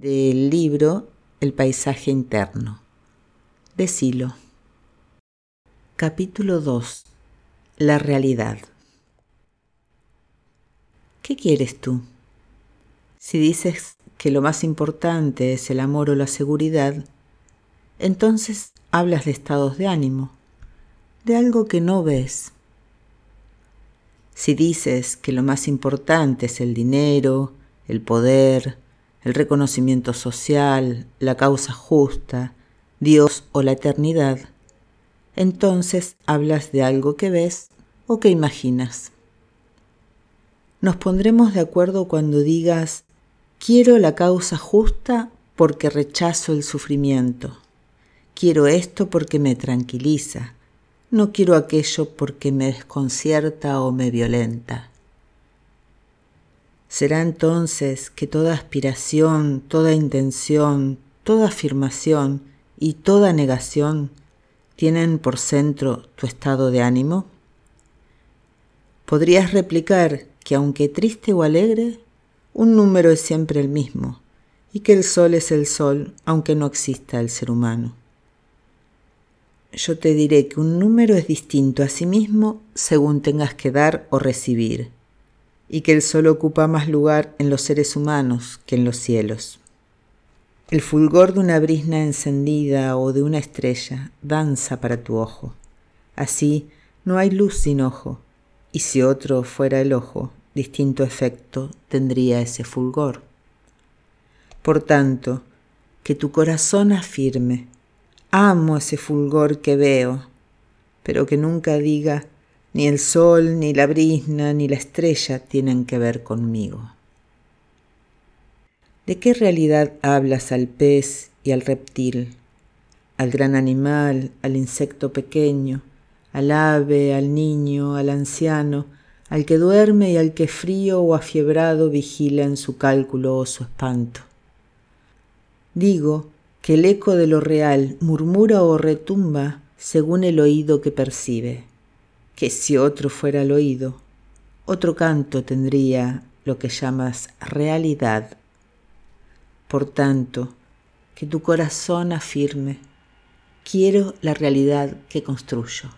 del libro El paisaje interno. Decilo. Capítulo 2. La realidad. ¿Qué quieres tú? Si dices que lo más importante es el amor o la seguridad, entonces hablas de estados de ánimo, de algo que no ves. Si dices que lo más importante es el dinero, el poder, el reconocimiento social, la causa justa, Dios o la eternidad, entonces hablas de algo que ves o que imaginas. Nos pondremos de acuerdo cuando digas, quiero la causa justa porque rechazo el sufrimiento. Quiero esto porque me tranquiliza. No quiero aquello porque me desconcierta o me violenta. Será entonces que toda aspiración, toda intención, toda afirmación y toda negación tienen por centro tu estado de ánimo? Podrías replicar que aunque triste o alegre, un número es siempre el mismo y que el sol es el sol aunque no exista el ser humano. Yo te diré que un número es distinto a sí mismo según tengas que dar o recibir y que el sol ocupa más lugar en los seres humanos que en los cielos. El fulgor de una brisna encendida o de una estrella danza para tu ojo. Así no hay luz sin ojo, y si otro fuera el ojo, distinto efecto tendría ese fulgor. Por tanto, que tu corazón afirme, amo ese fulgor que veo, pero que nunca diga, ni el sol, ni la brisna, ni la estrella tienen que ver conmigo. ¿De qué realidad hablas al pez y al reptil, al gran animal, al insecto pequeño, al ave, al niño, al anciano, al que duerme y al que frío o afiebrado vigila en su cálculo o su espanto? Digo que el eco de lo real murmura o retumba según el oído que percibe que si otro fuera el oído, otro canto tendría lo que llamas realidad. Por tanto, que tu corazón afirme, quiero la realidad que construyo.